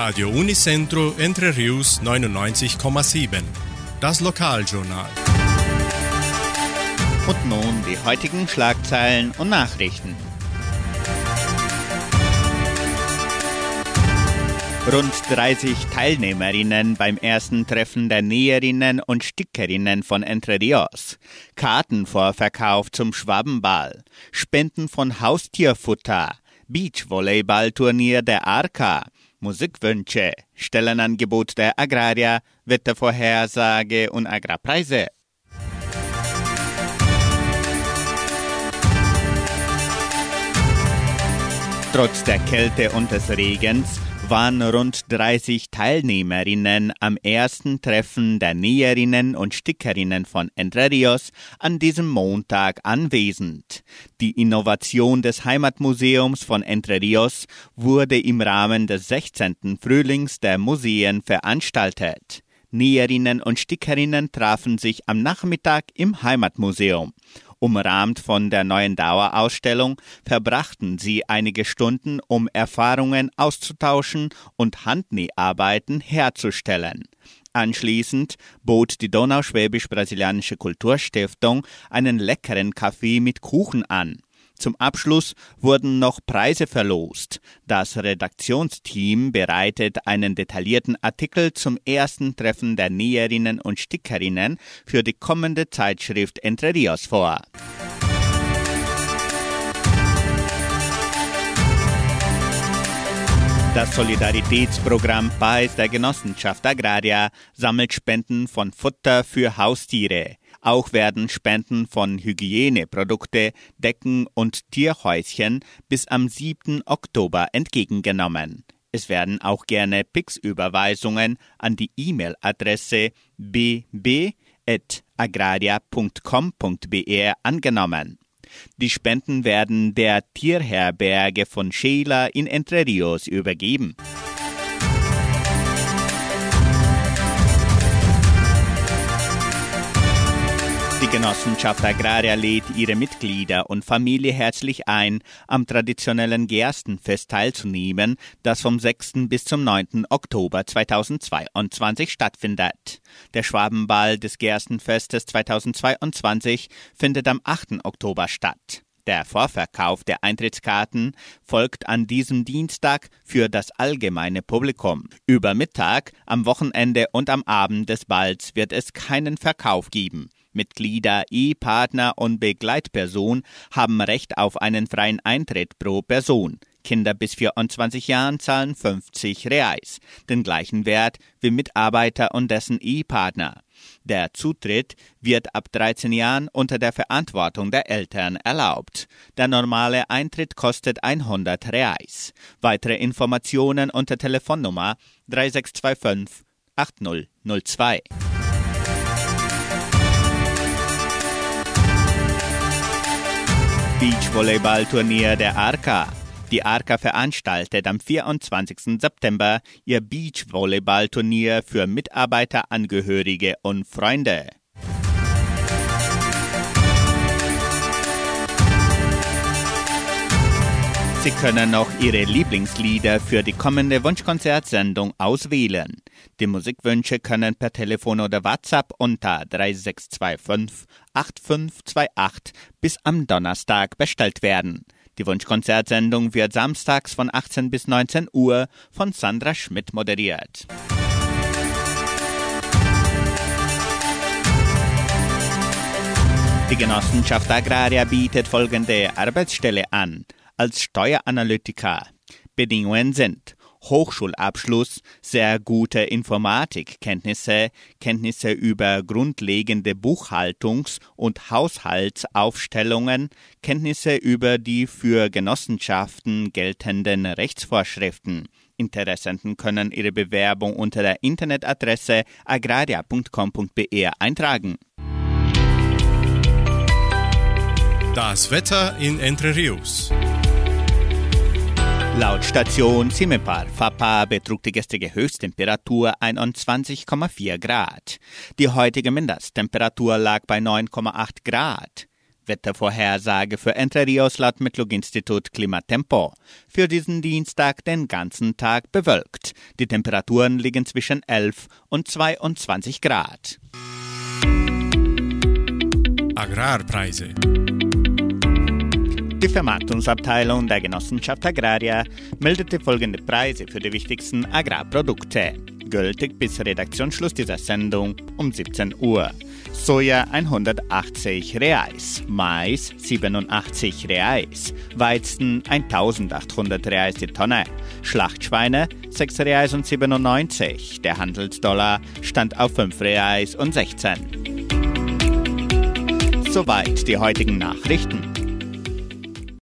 Radio Unicentro Entre Rius 99,7. Das Lokaljournal. Und nun die heutigen Schlagzeilen und Nachrichten. Rund 30 Teilnehmerinnen beim ersten Treffen der Näherinnen und Stickerinnen von Entre Rios. Kartenvorverkauf zum Schwabenball. Spenden von Haustierfutter. Beachvolleyballturnier der Arca. Musikwünsche. Stellenangebot der Agraria. Wettervorhersage und Agrarpreise. Trotz der Kälte und des Regens waren rund 30 Teilnehmerinnen am ersten Treffen der Näherinnen und Stickerinnen von Entre Rios an diesem Montag anwesend. Die Innovation des Heimatmuseums von Entre Rios wurde im Rahmen des 16. Frühlings der Museen veranstaltet. Näherinnen und Stickerinnen trafen sich am Nachmittag im Heimatmuseum. Umrahmt von der neuen Dauerausstellung verbrachten sie einige Stunden, um Erfahrungen auszutauschen und Handnäharbeiten herzustellen. Anschließend bot die Donauschwäbisch-Brasilianische Kulturstiftung einen leckeren Kaffee mit Kuchen an. Zum Abschluss wurden noch Preise verlost. Das Redaktionsteam bereitet einen detaillierten Artikel zum ersten Treffen der Näherinnen und Stickerinnen für die kommende Zeitschrift Entre Rios vor. Das Solidaritätsprogramm PAIS der Genossenschaft Agraria sammelt Spenden von Futter für Haustiere. Auch werden Spenden von Hygieneprodukte, Decken und Tierhäuschen bis am 7. Oktober entgegengenommen. Es werden auch gerne Pix-Überweisungen an die E-Mail-Adresse bb.agraria.com.br angenommen. Die Spenden werden der Tierherberge von Sheila in Entre Rios übergeben. Die Genossenschaft Agraria lädt ihre Mitglieder und Familie herzlich ein, am traditionellen Gerstenfest teilzunehmen, das vom 6. bis zum 9. Oktober 2022 stattfindet. Der Schwabenball des Gerstenfestes 2022 findet am 8. Oktober statt. Der Vorverkauf der Eintrittskarten folgt an diesem Dienstag für das allgemeine Publikum. Über Mittag, am Wochenende und am Abend des Balls wird es keinen Verkauf geben. Mitglieder, E-Partner und Begleitperson haben Recht auf einen freien Eintritt pro Person. Kinder bis 24 Jahren zahlen 50 Reais, den gleichen Wert wie Mitarbeiter und dessen E-Partner. Der Zutritt wird ab 13 Jahren unter der Verantwortung der Eltern erlaubt. Der normale Eintritt kostet 100 Reais. Weitere Informationen unter Telefonnummer 3625 8002. Beachvolleyballturnier der Arca. Die Arca veranstaltet am 24. September ihr Beachvolleyballturnier für Mitarbeiter, Angehörige und Freunde. Sie können noch Ihre Lieblingslieder für die kommende Wunschkonzertsendung auswählen. Die Musikwünsche können per Telefon oder WhatsApp unter 3625 8528 bis am Donnerstag bestellt werden. Die Wunschkonzertsendung wird samstags von 18 bis 19 Uhr von Sandra Schmidt moderiert. Die Genossenschaft Agraria bietet folgende Arbeitsstelle an. Als Steueranalytiker. Bedingungen sind Hochschulabschluss, sehr gute Informatikkenntnisse, Kenntnisse über grundlegende Buchhaltungs- und Haushaltsaufstellungen, Kenntnisse über die für Genossenschaften geltenden Rechtsvorschriften. Interessenten können ihre Bewerbung unter der Internetadresse agraria.com.br eintragen. Das Wetter in Entre Rios. Laut Station Simepar Fapa betrug die gestrige Höchsttemperatur 21,4 Grad. Die heutige Mindesttemperatur lag bei 9,8 Grad. Wettervorhersage für Entre Rios laut Metlog-Institut Klimatempo. Für diesen Dienstag den ganzen Tag bewölkt. Die Temperaturen liegen zwischen 11 und 22 Grad. Agrarpreise. Die Vermarktungsabteilung der Genossenschaft Agraria meldete folgende Preise für die wichtigsten Agrarprodukte. Gültig bis Redaktionsschluss dieser Sendung um 17 Uhr. Soja 180 Reais, Mais 87 Reais, Weizen 1800 Reais die Tonne, Schlachtschweine 6 Reais und 97. Der Handelsdollar stand auf 5 Reais und 16. Soweit die heutigen Nachrichten.